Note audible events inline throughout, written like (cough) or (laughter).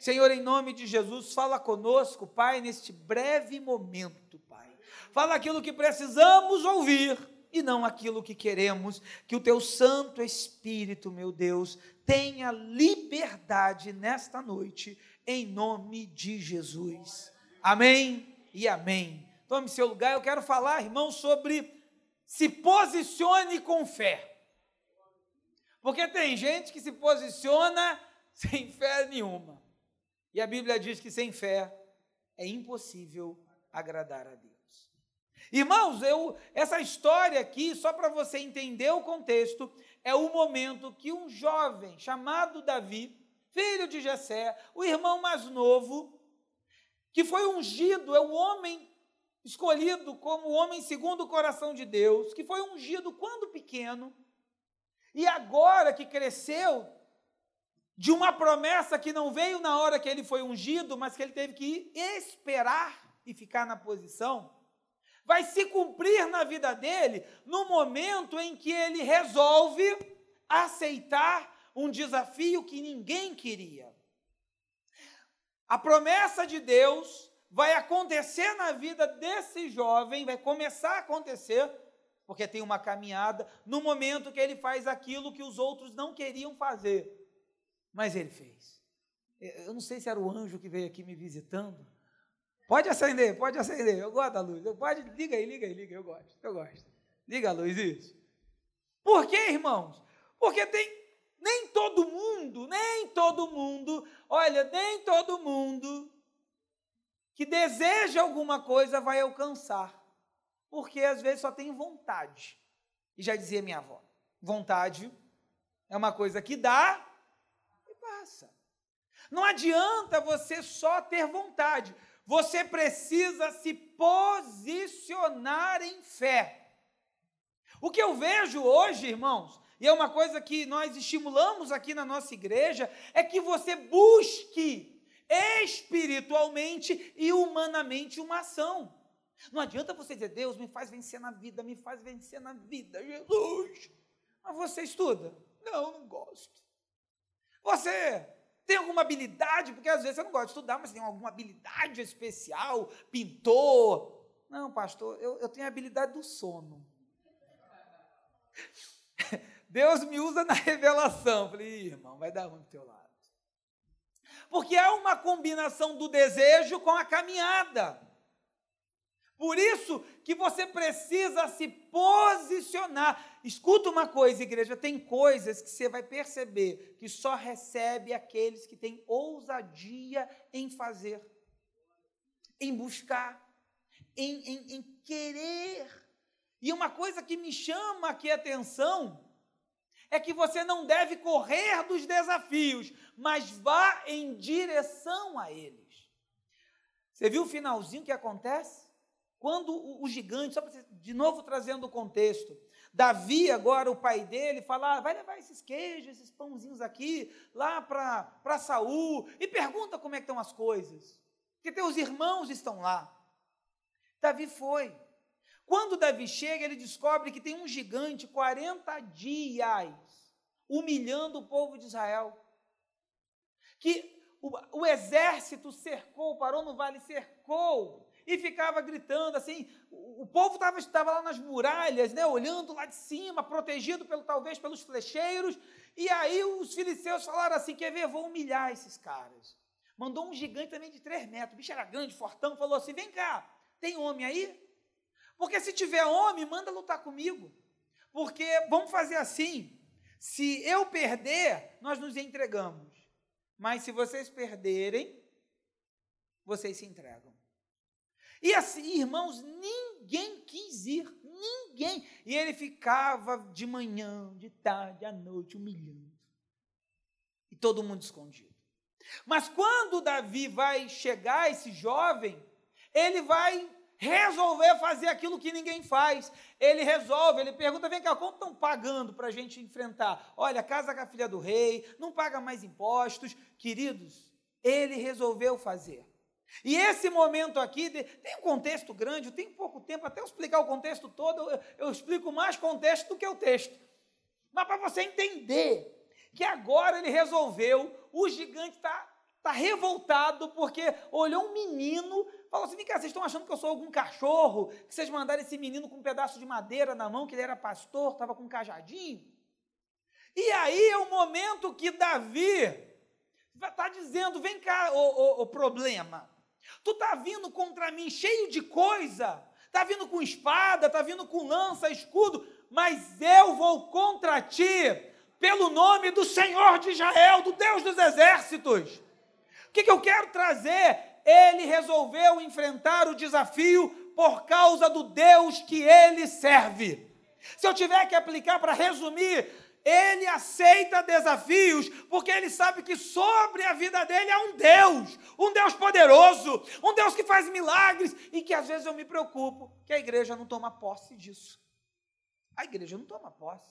Senhor, em nome de Jesus, fala conosco, Pai, neste breve momento, Pai. Fala aquilo que precisamos ouvir e não aquilo que queremos. Que o teu Santo Espírito, meu Deus, tenha liberdade nesta noite, em nome de Jesus. Amém e amém. Tome seu lugar. Eu quero falar, irmão, sobre se posicione com fé. Porque tem gente que se posiciona (laughs) sem fé nenhuma. E a Bíblia diz que sem fé é impossível agradar a Deus. Irmãos, eu, essa história aqui, só para você entender o contexto, é o momento que um jovem chamado Davi, filho de Jessé, o irmão mais novo, que foi ungido, é o homem escolhido como o homem segundo o coração de Deus, que foi ungido quando pequeno, e agora que cresceu, de uma promessa que não veio na hora que ele foi ungido, mas que ele teve que esperar e ficar na posição, vai se cumprir na vida dele no momento em que ele resolve aceitar um desafio que ninguém queria. A promessa de Deus vai acontecer na vida desse jovem, vai começar a acontecer, porque tem uma caminhada, no momento que ele faz aquilo que os outros não queriam fazer. Mas ele fez. Eu não sei se era o anjo que veio aqui me visitando. Pode acender, pode acender. Eu gosto da luz. Pode, liga aí, liga aí, liga. Eu gosto, eu gosto. Liga a luz, isso. Por quê, irmãos? Porque tem nem todo mundo, nem todo mundo, olha, nem todo mundo que deseja alguma coisa vai alcançar. Porque às vezes só tem vontade. E já dizia minha avó: vontade é uma coisa que dá Não adianta você só ter vontade, você precisa se posicionar em fé. O que eu vejo hoje, irmãos, e é uma coisa que nós estimulamos aqui na nossa igreja, é que você busque espiritualmente e humanamente uma ação. Não adianta você dizer, Deus me faz vencer na vida, me faz vencer na vida, Jesus. Mas você estuda? Não, não gosto. Você tem alguma habilidade, porque às vezes você não gosta de estudar, mas tem alguma habilidade especial, pintor. Não, pastor, eu, eu tenho a habilidade do sono. (laughs) Deus me usa na revelação. Falei, irmão, vai dar ruim do teu lado. Porque há uma combinação do desejo com a caminhada. Por isso que você precisa se posicionar. Escuta uma coisa, igreja: tem coisas que você vai perceber que só recebe aqueles que têm ousadia em fazer, em buscar, em, em, em querer. E uma coisa que me chama aqui a atenção é que você não deve correr dos desafios, mas vá em direção a eles. Você viu o finalzinho que acontece? Quando o, o gigante, só para de novo trazendo o contexto, Davi, agora o pai dele, fala: ah, vai levar esses queijos, esses pãozinhos aqui, lá para Saul, e pergunta como é que estão as coisas. Porque teus irmãos estão lá. Davi foi. Quando Davi chega, ele descobre que tem um gigante 40 dias humilhando o povo de Israel. Que o, o exército cercou, parou no vale, cercou e ficava gritando assim. O, povo estava lá nas muralhas, né, olhando lá de cima, protegido pelo talvez pelos flecheiros. E aí os filisteus falaram assim: quer ver, vou humilhar esses caras. Mandou um gigante também de três metros, o bicho era grande, fortão, falou assim: vem cá, tem homem aí? Porque se tiver homem, manda lutar comigo. Porque vamos fazer assim: se eu perder, nós nos entregamos. Mas se vocês perderem, vocês se entregam. E assim, irmãos, ninguém quis ir, ninguém. E ele ficava de manhã, de tarde, à noite, humilhando. E todo mundo escondido. Mas quando Davi vai chegar, esse jovem, ele vai resolver fazer aquilo que ninguém faz. Ele resolve, ele pergunta: vem cá, quanto estão pagando para a gente enfrentar? Olha, casa com a filha do rei, não paga mais impostos. Queridos, ele resolveu fazer. E esse momento aqui tem um contexto grande, tenho pouco tempo até eu explicar o contexto todo, eu, eu explico mais contexto do que o texto. Mas para você entender que agora ele resolveu, o gigante está tá revoltado porque olhou um menino, falou assim: vem cá, vocês estão achando que eu sou algum cachorro? Que vocês mandaram esse menino com um pedaço de madeira na mão, que ele era pastor, estava com um cajadinho? E aí é o momento que Davi está dizendo: vem cá, o problema. Tu está vindo contra mim cheio de coisa, está vindo com espada, está vindo com lança, escudo, mas eu vou contra ti pelo nome do Senhor de Israel, do Deus dos exércitos. O que, que eu quero trazer? Ele resolveu enfrentar o desafio por causa do Deus que ele serve. Se eu tiver que aplicar para resumir, ele aceita desafios porque ele sabe que sobre a vida dele há um Deus, um Deus poderoso, um Deus que faz milagres e que às vezes eu me preocupo que a igreja não toma posse disso. A igreja não toma posse.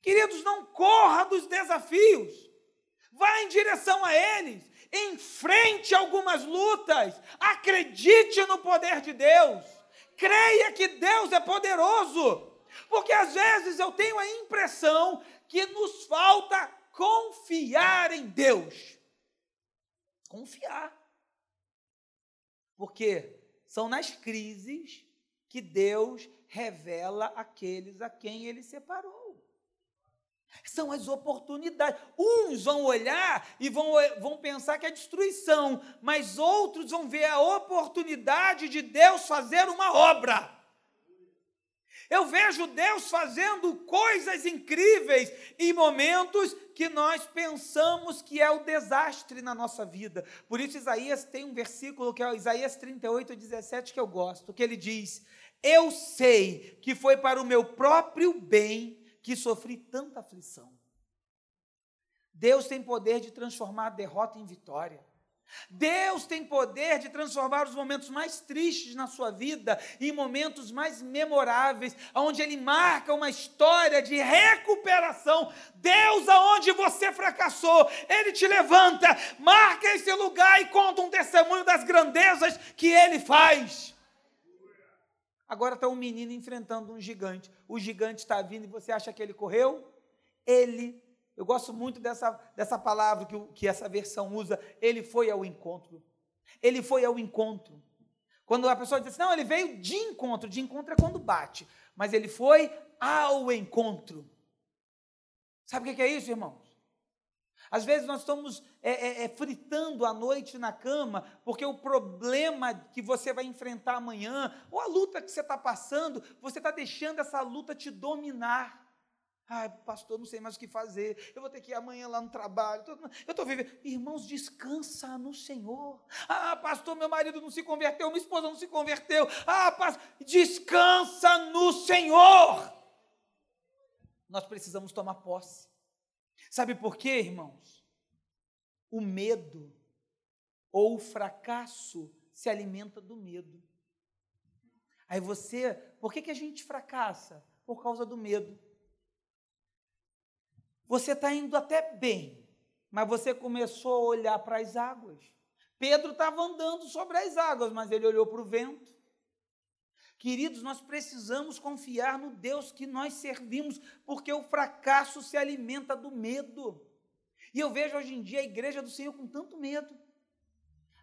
Queridos, não corra dos desafios. Vá em direção a eles. Enfrente algumas lutas. Acredite no poder de Deus. Creia que Deus é poderoso. Porque às vezes eu tenho a impressão que nos falta confiar em Deus. Confiar. Porque são nas crises que Deus revela aqueles a quem ele separou. São as oportunidades. Uns vão olhar e vão, vão pensar que é destruição, mas outros vão ver a oportunidade de Deus fazer uma obra. Eu vejo Deus fazendo coisas incríveis em momentos que nós pensamos que é o desastre na nossa vida. Por isso, Isaías tem um versículo que é Isaías 38, 17, que eu gosto, que ele diz: Eu sei que foi para o meu próprio bem que sofri tanta aflição. Deus tem poder de transformar a derrota em vitória. Deus tem poder de transformar os momentos mais tristes na sua vida em momentos mais memoráveis, onde Ele marca uma história de recuperação. Deus, aonde você fracassou, Ele te levanta, marca esse lugar e conta um testemunho das grandezas que Ele faz. Agora está um menino enfrentando um gigante. O gigante está vindo e você acha que ele correu? Ele, eu gosto muito dessa, dessa palavra que, que essa versão usa, ele foi ao encontro. Ele foi ao encontro. Quando a pessoa diz assim, não, ele veio de encontro, de encontro é quando bate, mas ele foi ao encontro. Sabe o que é isso, irmão? Às vezes nós estamos é, é, é, fritando a noite na cama, porque o problema que você vai enfrentar amanhã, ou a luta que você está passando, você está deixando essa luta te dominar. Ai, pastor, não sei mais o que fazer. Eu vou ter que ir amanhã lá no trabalho. Eu estou vivendo. Irmãos, descansa no Senhor. Ah, pastor, meu marido não se converteu, minha esposa não se converteu. Ah, pastor, descansa no Senhor. Nós precisamos tomar posse. Sabe por quê, irmãos? O medo ou o fracasso se alimenta do medo. Aí você, por que, que a gente fracassa? Por causa do medo. Você está indo até bem, mas você começou a olhar para as águas. Pedro estava andando sobre as águas, mas ele olhou para o vento. Queridos, nós precisamos confiar no Deus que nós servimos, porque o fracasso se alimenta do medo. E eu vejo hoje em dia a igreja do Senhor com tanto medo.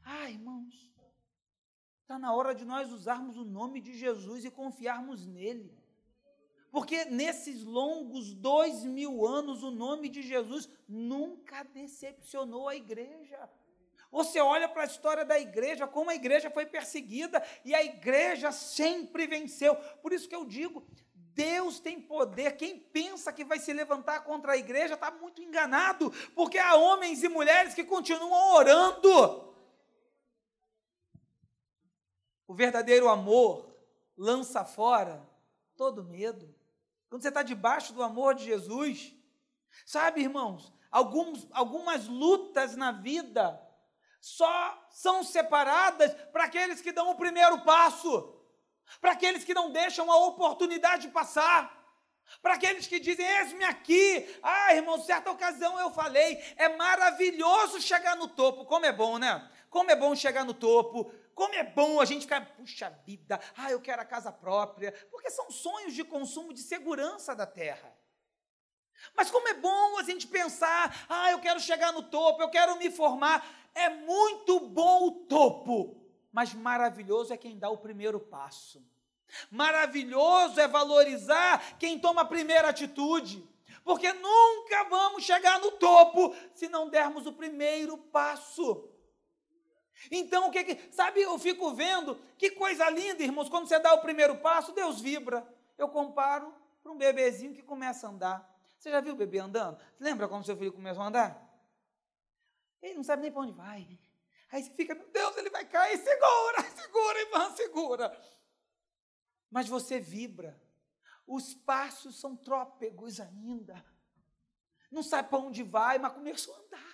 Ah, irmãos, está na hora de nós usarmos o nome de Jesus e confiarmos nele. Porque nesses longos dois mil anos, o nome de Jesus nunca decepcionou a igreja. Você olha para a história da igreja, como a igreja foi perseguida e a igreja sempre venceu. Por isso que eu digo, Deus tem poder. Quem pensa que vai se levantar contra a igreja está muito enganado, porque há homens e mulheres que continuam orando. O verdadeiro amor lança fora todo medo. Quando você está debaixo do amor de Jesus, sabe, irmãos, alguns, algumas lutas na vida só são separadas para aqueles que dão o primeiro passo, para aqueles que não deixam a oportunidade passar. Para aqueles que dizem, eis-me aqui. Ah, irmão, certa ocasião eu falei, é maravilhoso chegar no topo. Como é bom, né? Como é bom chegar no topo. Como é bom a gente ficar, puxa vida, ah, eu quero a casa própria. Porque são sonhos de consumo de segurança da terra. Mas como é bom a gente pensar, ah, eu quero chegar no topo, eu quero me formar. É muito bom o topo, mas maravilhoso é quem dá o primeiro passo. Maravilhoso é valorizar quem toma a primeira atitude, porque nunca vamos chegar no topo se não dermos o primeiro passo. Então, o que que, sabe, eu fico vendo, que coisa linda, irmãos, quando você dá o primeiro passo, Deus vibra. Eu comparo para um bebezinho que começa a andar. Você já viu o bebê andando? Lembra quando seu filho começou a andar? Ele não sabe nem para onde vai. Aí você fica, meu Deus, ele vai cair, segura, (laughs) segura, irmã, segura. Mas você vibra. Os passos são trópegos ainda. Não sabe para onde vai, mas começou a andar.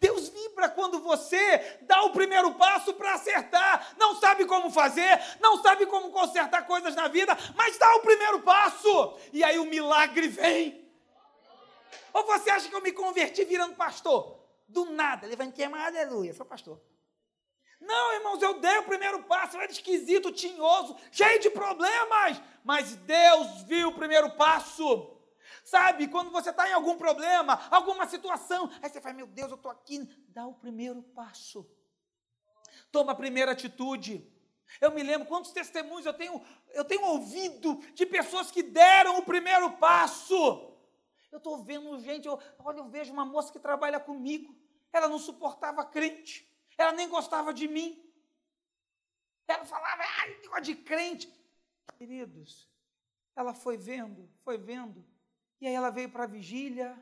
Deus vibra quando você dá o primeiro passo para acertar. Não sabe como fazer, não sabe como consertar coisas na vida, mas dá o primeiro passo. E aí o milagre vem. Ou você acha que eu me converti virando pastor? Do nada, levantei uma aleluia, sou pastor. Não, irmãos, eu dei o primeiro passo, eu era esquisito, tinhoso, cheio de problemas, mas Deus viu o primeiro passo. Sabe, quando você está em algum problema, alguma situação, aí você fala, meu Deus, eu estou aqui, dá o primeiro passo. Toma a primeira atitude. Eu me lembro quantos testemunhos eu tenho, eu tenho ouvido de pessoas que deram o primeiro passo. Eu estou vendo gente, eu, olha, eu vejo uma moça que trabalha comigo, ela não suportava crente, ela nem gostava de mim. Ela falava, ai, negócio de crente. Queridos, ela foi vendo, foi vendo, e aí ela veio para a vigília,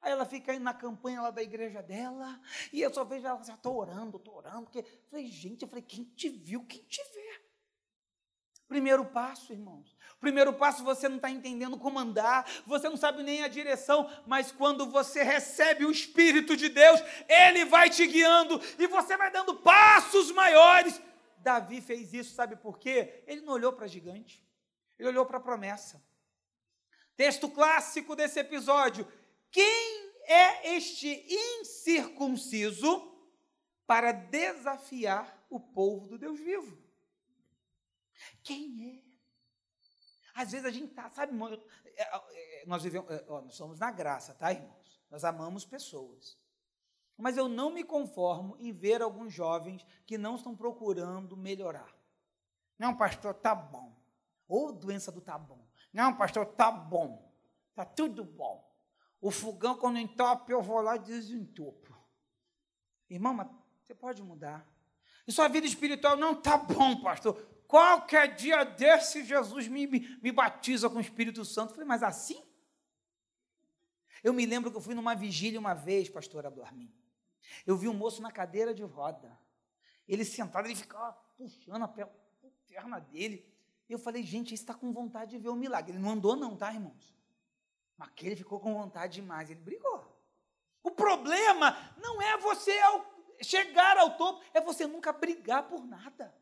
aí ela fica aí na campanha lá da igreja dela, e eu só vejo ela assim, estou orando, estou orando, porque, eu falei, gente, eu falei, quem te viu, quem te vê? Primeiro passo, irmãos. Primeiro passo, você não está entendendo como andar, você não sabe nem a direção, mas quando você recebe o Espírito de Deus, Ele vai te guiando e você vai dando passos maiores. Davi fez isso, sabe por quê? Ele não olhou para gigante, ele olhou para a promessa. Texto clássico desse episódio. Quem é este incircunciso para desafiar o povo do Deus vivo? Quem é? Às vezes a gente tá, sabe, é, é, nós vivemos, é, nós somos na graça, tá, irmãos? Nós amamos pessoas. Mas eu não me conformo em ver alguns jovens que não estão procurando melhorar. Não, pastor, tá bom. Ou doença do tá bom. Não, pastor, tá bom. Tá tudo bom. O fogão, quando entope, eu vou lá e desentupo. Irmão, você pode mudar. E sua vida espiritual não tá bom, pastor. Qualquer dia desse, Jesus me, me, me batiza com o Espírito Santo. Eu falei, mas assim? Eu me lembro que eu fui numa vigília uma vez, pastor Adormin. Eu vi um moço na cadeira de roda. Ele sentado, ele ficava puxando a perna dele. Eu falei, gente, esse está com vontade de ver o milagre. Ele não andou, não, tá, irmãos? Mas aquele ficou com vontade demais, ele brigou. O problema não é você chegar ao topo, é você nunca brigar por nada.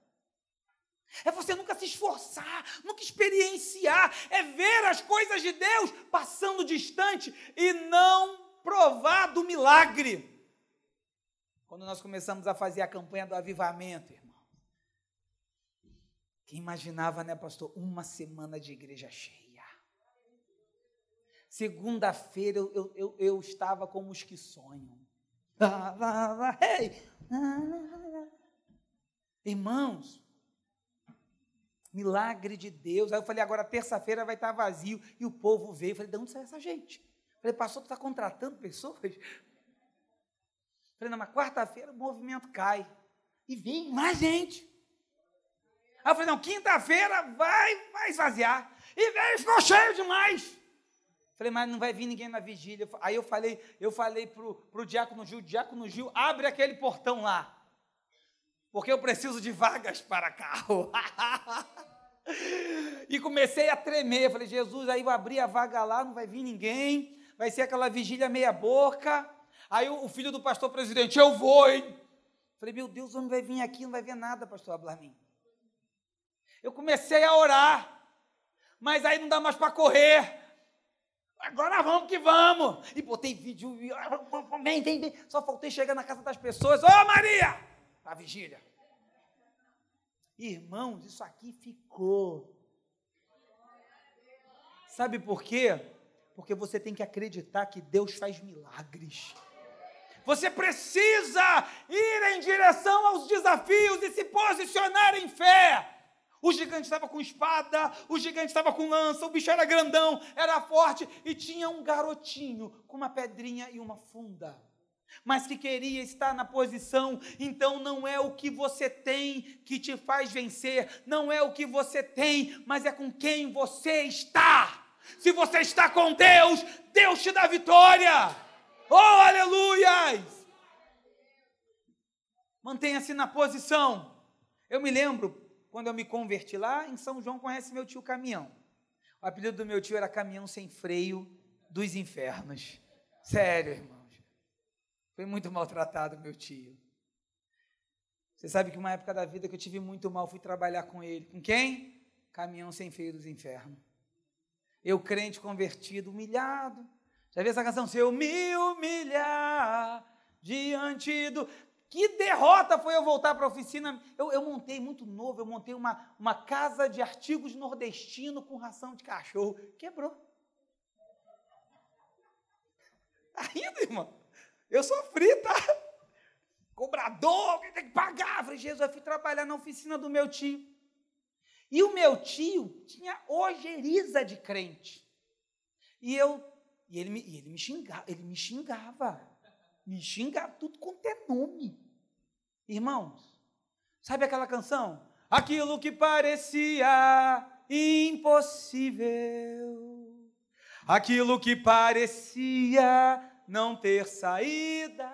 É você nunca se esforçar, nunca experienciar, é ver as coisas de Deus passando distante e não provar do milagre. Quando nós começamos a fazer a campanha do avivamento, imaginava, né, pastor, uma semana de igreja cheia. Segunda-feira eu, eu, eu, eu, estava como os que sonham. Irmãos, milagre de Deus. Aí eu falei, agora terça-feira vai estar vazio. E o povo veio. Eu falei, de onde sai essa gente? Eu falei, pastor, tu está contratando pessoas? Eu falei, não, mas quarta-feira o movimento cai. E vem mais gente. Aí eu falei, não, quinta-feira vai, vai esvaziar. E veio, ficou cheio demais. Falei, mas não vai vir ninguém na vigília. Aí eu falei, eu falei pro, pro diácono Gil, diácono Gil, abre aquele portão lá. Porque eu preciso de vagas para carro. (laughs) e comecei a tremer. Falei, Jesus, aí eu abri a vaga lá, não vai vir ninguém. Vai ser aquela vigília meia boca. Aí o, filho do pastor presidente, eu vou, hein? Falei, meu Deus, o homem vai vir aqui, não vai ver nada, pastor Ablamin. Eu comecei a orar, mas aí não dá mais para correr. Agora vamos que vamos. E botei vídeo, vem, vem, vem. Só faltei chegar na casa das pessoas. Ô oh, Maria! A vigília. Irmãos, isso aqui ficou. Sabe por quê? Porque você tem que acreditar que Deus faz milagres. Você precisa ir em direção aos desafios e se posicionar em fé. O gigante estava com espada, o gigante estava com lança, o bicho era grandão, era forte e tinha um garotinho com uma pedrinha e uma funda. Mas que queria estar na posição, então não é o que você tem que te faz vencer, não é o que você tem, mas é com quem você está. Se você está com Deus, Deus te dá vitória. Oh, aleluias! Mantenha-se na posição. Eu me lembro quando eu me converti lá em São João, conhece meu tio Caminhão. O apelido do meu tio era Caminhão Sem Freio dos Infernos. Sério, irmãos. Foi muito maltratado meu tio. Você sabe que uma época da vida que eu tive muito mal, fui trabalhar com ele. Com quem? Caminhão Sem Freio dos Infernos. Eu, crente convertido, humilhado. Já viu essa canção? Se eu me humilhar diante do. Que derrota foi eu voltar para a oficina. Eu, eu, montei muito novo, eu montei uma, uma casa de artigos nordestino com ração de cachorro. Quebrou. Rindo, irmão? Eu sofri, tá? Cobrador, tem que pagar. Eu falei, Jesus, eu fui trabalhar na oficina do meu tio. E o meu tio tinha ojeriza de crente. E eu, e ele me, e ele me xingava, ele me xingava. Me xingava tudo quanto é nome. Irmãos, sabe aquela canção? Aquilo que parecia impossível, aquilo que parecia não ter saída.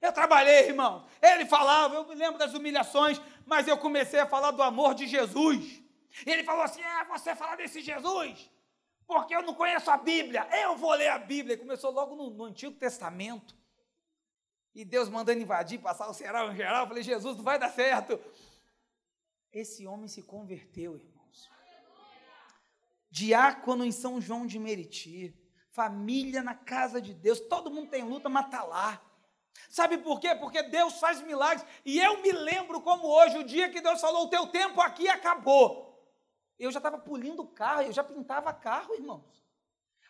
Eu trabalhei, irmão. Ele falava, eu me lembro das humilhações, mas eu comecei a falar do amor de Jesus. Ele falou assim: é, você falar desse Jesus, porque eu não conheço a Bíblia, eu vou ler a Bíblia. E começou logo no, no Antigo Testamento. E Deus mandando invadir, passar o ceará em geral. Eu falei, Jesus, não vai dar certo. Esse homem se converteu, irmãos. Diácono em São João de Meriti. Família na casa de Deus. Todo mundo tem luta, mas está lá. Sabe por quê? Porque Deus faz milagres. E eu me lembro como hoje, o dia que Deus falou: o teu tempo aqui acabou. Eu já estava polindo carro, eu já pintava carro, irmãos.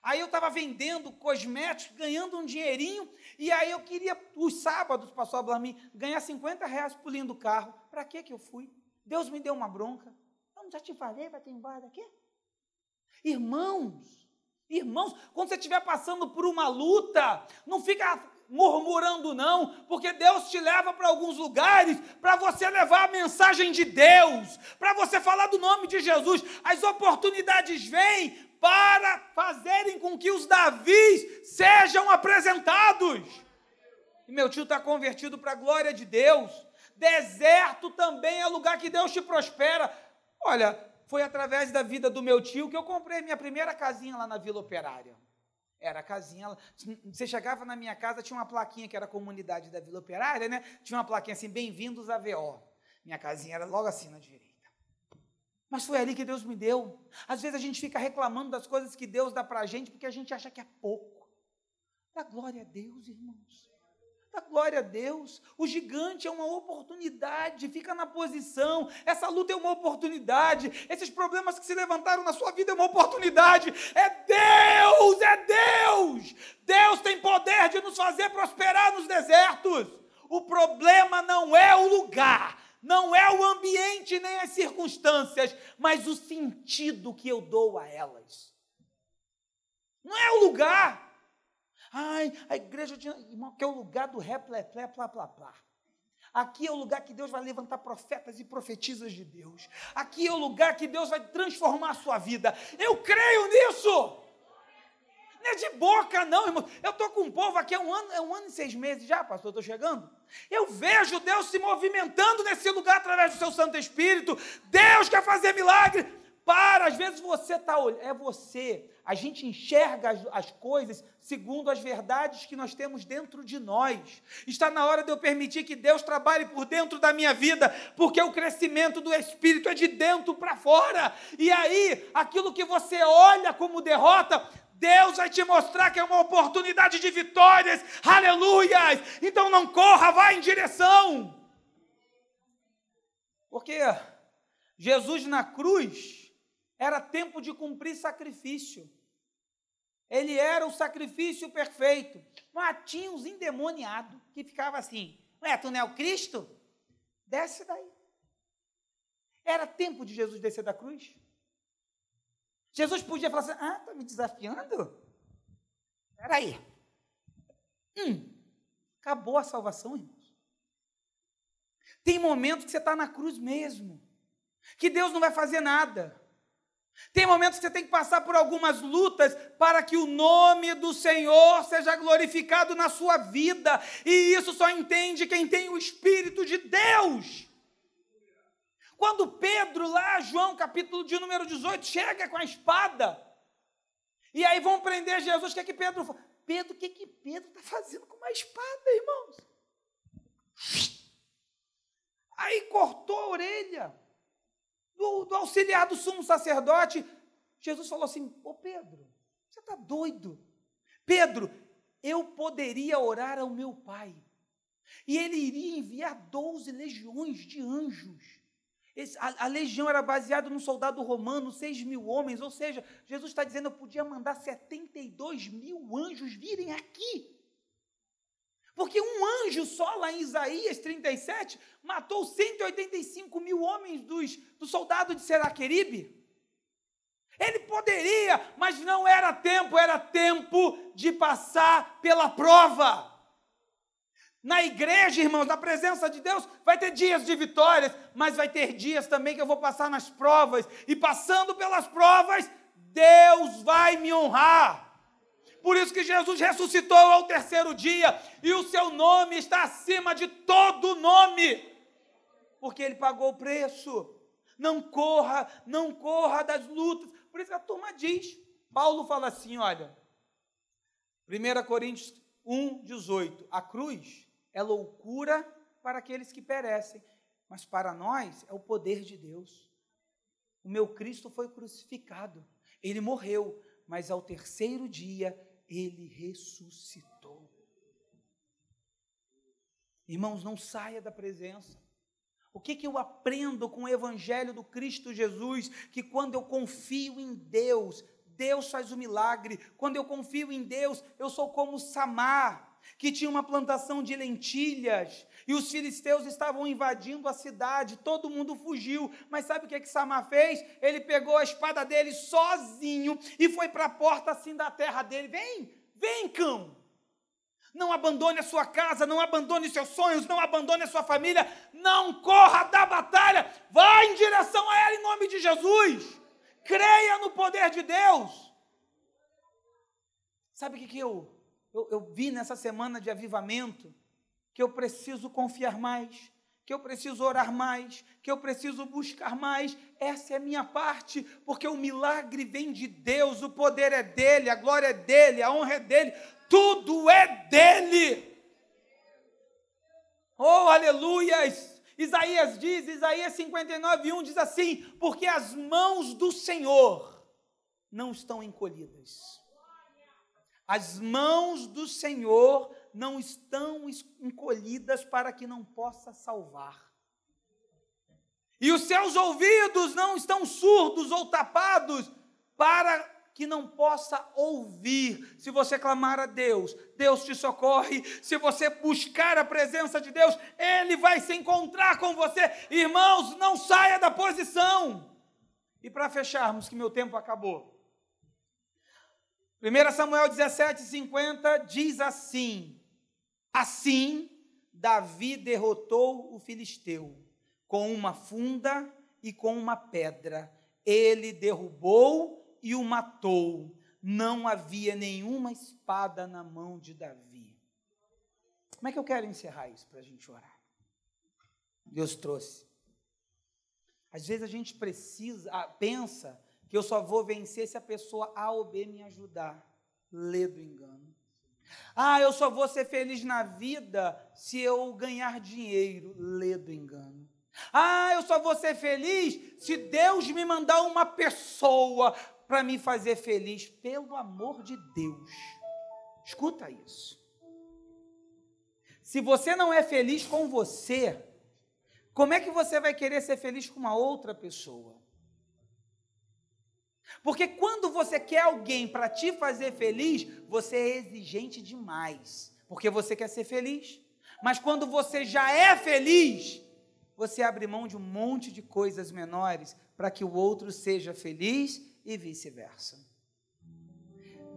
Aí eu estava vendendo cosméticos, ganhando um dinheirinho, e aí eu queria, os sábados, pastor Ablamir, ganhar 50 reais polindo carro. Para que que eu fui? Deus me deu uma bronca. Eu já te falei, vai ter embora daqui? Irmãos, irmãos, quando você estiver passando por uma luta, não fica murmurando, não, porque Deus te leva para alguns lugares para você levar a mensagem de Deus, para você falar do nome de Jesus. As oportunidades vêm para fazerem com que os Davis sejam apresentados. E meu tio está convertido para a glória de Deus. Deserto também é lugar que Deus te prospera. Olha, foi através da vida do meu tio que eu comprei minha primeira casinha lá na Vila Operária. Era a casinha. Você chegava na minha casa, tinha uma plaquinha que era a comunidade da Vila Operária, né? Tinha uma plaquinha assim, bem-vindos a VO. Minha casinha era logo assim na direita. Mas foi ali que Deus me deu. Às vezes a gente fica reclamando das coisas que Deus dá para a gente porque a gente acha que é pouco. Dá glória a Deus, irmãos. Dá glória a Deus. O gigante é uma oportunidade, fica na posição. Essa luta é uma oportunidade. Esses problemas que se levantaram na sua vida é uma oportunidade. É Deus, é Deus. Deus tem poder de nos fazer prosperar nos desertos. O problema não é o lugar, não é o ambiente nem as circunstâncias, mas o sentido que eu dou a elas. Não é o lugar. Ai, a igreja de, irmão, que é o lugar do ré, plé, plé, plá, plá, plá. Aqui é o lugar que Deus vai levantar profetas e profetisas de Deus. Aqui é o lugar que Deus vai transformar a sua vida. Eu creio nisso. Não é de boca, não, irmão. Eu estou com um povo aqui há um ano, é um ano e seis meses já, pastor, estou chegando. Eu vejo Deus se movimentando nesse lugar através do seu Santo Espírito. Deus quer fazer milagre. Para, às vezes você está olhando, é você. A gente enxerga as, as, coisas segundo as verdades que nós temos dentro de nós. Está na hora de eu permitir que Deus trabalhe por dentro da minha vida, porque o crescimento do Espírito é de dentro para fora. E aí, aquilo que você olha como derrota, Deus vai te mostrar que é uma oportunidade de vitórias, aleluias! Então não corra, vá em direção. Porque Jesus na cruz era tempo de cumprir sacrifício. Ele era o sacrifício perfeito. Mas tinha uns endemoniados que ficavam assim: Ué, tu não é o Cristo? Desce daí. Era tempo de Jesus descer da cruz? Jesus podia falar assim: Ah, está me desafiando? Espera aí. Hum, acabou a salvação, irmãos. Tem momentos que você está na cruz mesmo, que Deus não vai fazer nada. Tem momentos que você tem que passar por algumas lutas para que o nome do Senhor seja glorificado na sua vida. E isso só entende quem tem o Espírito de Deus. Quando Pedro, lá, João, capítulo de número 18, chega com a espada, e aí vão prender Jesus, o que é que Pedro fala? Pedro, o que, é que Pedro está fazendo com uma espada, irmãos? Aí cortou a orelha do, do auxiliar do sumo sacerdote. Jesus falou assim: Ô Pedro, você está doido? Pedro, eu poderia orar ao meu pai, e ele iria enviar doze legiões de anjos. A, a, legião era baseada num soldado romano, seis mil homens, ou seja, Jesus está dizendo: eu podia mandar 72 mil anjos virem aqui. Anjo só lá em Isaías 37 matou 185 mil homens dos, do soldado de Seraqueribe. Ele poderia, mas não era tempo, era tempo de passar pela prova. Na igreja, irmãos, na presença de Deus, vai ter dias de vitórias, mas vai ter dias também que eu vou passar nas provas, e passando pelas provas, Deus vai me honrar. Por isso que Jesus ressuscitou ao terceiro dia e o seu nome está acima de todo nome. Porque ele pagou o preço. Não corra, não corra das lutas. Por isso que a turma diz. Paulo fala assim, olha. 1 Coríntios 1, 18. A cruz é loucura para aqueles que perecem, mas para nós é o poder de Deus. O meu Cristo foi crucificado. Ele morreu, mas ao terceiro dia ele ressuscitou. Irmãos, não saia da presença. O que, que eu aprendo com o Evangelho do Cristo Jesus? Que quando eu confio em Deus, Deus faz o milagre. Quando eu confio em Deus, eu sou como Samar, que tinha uma plantação de lentilhas, e os filisteus estavam invadindo a cidade, todo mundo fugiu. Mas sabe o que, que Samar fez? Ele pegou a espada dele sozinho e foi para a porta assim da terra dele. Vem, vem, cão. Não abandone a sua casa, não abandone seus sonhos, não abandone a sua família, não corra da batalha, vá em direção a ela em nome de Jesus. Creia no poder de Deus. Sabe o que, que eu eu, eu vi nessa semana de avivamento que eu preciso confiar mais, que eu preciso orar mais, que eu preciso buscar mais. Essa é a minha parte, porque o milagre vem de Deus, o poder é dele, a glória é dele, a honra é dele, tudo é dele. Oh, aleluias! Isaías diz, Isaías 59, 1 diz assim: porque as mãos do Senhor não estão encolhidas as mãos do Senhor não estão encolhidas para que não possa salvar. E os seus ouvidos não estão surdos ou tapados para que não possa ouvir. Se você clamar a Deus, Deus te socorre. Se você buscar a presença de Deus, Ele vai se encontrar com você. Irmãos, não saia da posição. E para fecharmos, que meu tempo acabou. 1 Samuel 17, 50 diz assim: Assim Davi derrotou o filisteu com uma funda e com uma pedra. Ele derrubou e o matou. Não havia nenhuma espada na mão de Davi. Como é que eu quero encerrar isso para a gente orar? Deus trouxe. Às vezes a gente precisa, ah, pensa que eu só vou vencer se a pessoa A ou B me ajudar. Lê do engano. Ah, eu só vou ser feliz na vida se eu ganhar dinheiro. Lê do engano. Ah, eu só vou ser feliz se Deus me mandar uma pessoa para me fazer feliz. Pelo amor de Deus. Escuta isso. Se você não é feliz com você, como é que você vai querer ser feliz com uma outra pessoa? Porque quando você quer alguém para te fazer feliz, você é exigente demais, porque você quer ser feliz. Mas quando você já é feliz, você abre mão de um monte de coisas menores para que o outro seja feliz e vice-versa.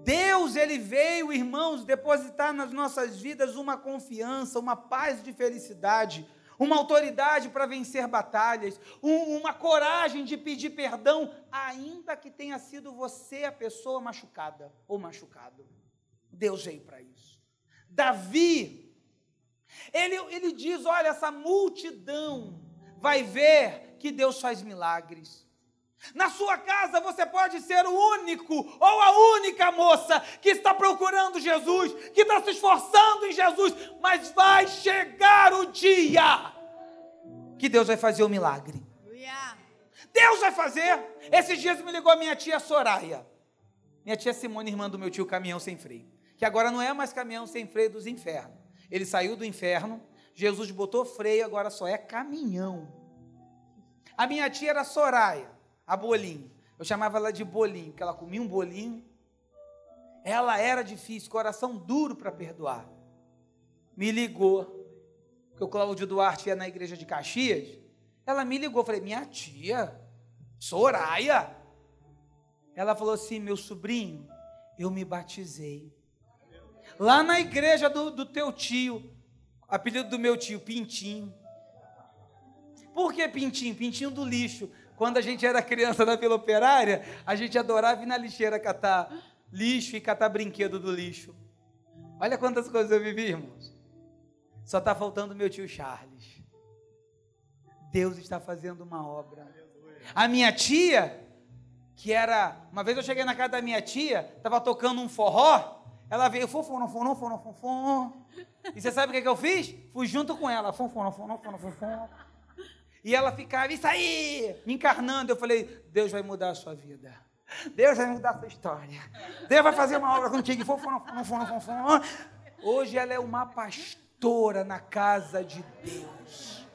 Deus, ele veio, irmãos, depositar nas nossas vidas uma confiança, uma paz de felicidade, uma autoridade para vencer batalhas, um, uma coragem de pedir perdão, ainda que tenha sido você a pessoa machucada ou machucado. Deus veio para isso. Davi, ele, ele diz: olha, essa multidão vai ver que Deus faz milagres. Na sua casa você pode ser o único ou a única moça que está procurando Jesus, que está se esforçando em Jesus, mas vai chegar o dia que Deus vai fazer o milagre. Deus vai fazer. Esses dias me ligou a minha tia Soraya, minha tia Simone, irmã do meu tio Caminhão Sem Freio, que agora não é mais Caminhão Sem Freio dos Infernos. Ele saiu do inferno, Jesus botou freio, agora só é caminhão. A minha tia era Soraya a bolinho. Eu chamava ela de bolinho, porque ela comia um bolinho. Ela era difícil, coração duro para perdoar. Me ligou, que o Cláudio Duarte ia na igreja de Caxias. Ela me ligou, falei, minha tia, Soraya. Ela falou assim, meu sobrinho, eu me batizei. Lá na igreja do, do teu tio, apelido do meu tio, Pintinho. Por que Pintinho? Pintinho do lixo. Quando a gente era criança na Vila Operária, a gente adorava ir na lixeira catar lixo e catar brinquedo do lixo. Olha quantas coisas eu vivi, irmãos. Só está faltando meu tio Charles. Deus está fazendo uma obra. A minha tia, que era. Uma vez eu cheguei na casa da minha tia, estava tocando um forró. Ela veio, fonfon, fonfon, fonfon, fonfon. E você sabe o que, que eu fiz? Fui junto com ela. Fonfon, fonfon, fonfon, fonfon. E ela ficava, isso aí, me encarnando. Eu falei, Deus vai mudar a sua vida. Deus vai mudar a sua história. Deus vai fazer uma obra contigo. Hoje ela é uma pastora na casa de Deus.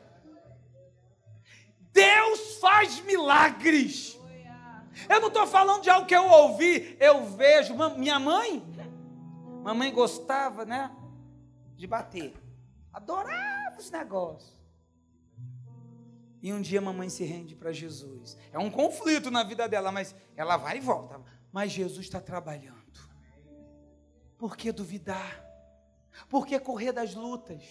Deus faz milagres. Eu não estou falando de algo que eu ouvi, eu vejo. Minha mãe, mamãe gostava, né? De bater. Adorava os negócios. E um dia a mamãe se rende para Jesus. É um conflito na vida dela, mas ela vai e volta. Mas Jesus está trabalhando. Por que duvidar? Por que correr das lutas?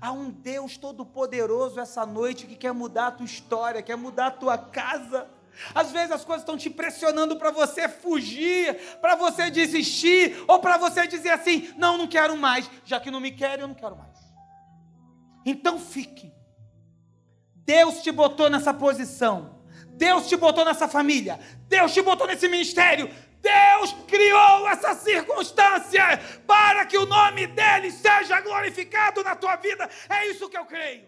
Há um Deus todo-poderoso essa noite que quer mudar a tua história, quer mudar a tua casa. Às vezes as coisas estão te pressionando para você fugir, para você desistir, ou para você dizer assim: não, não quero mais, já que não me quer, eu não quero mais. Então fique, Deus te botou nessa posição. Deus te botou nessa família. Deus te botou nesse ministério. Deus criou essa circunstância para que o nome dele seja glorificado na tua vida. É isso que eu creio.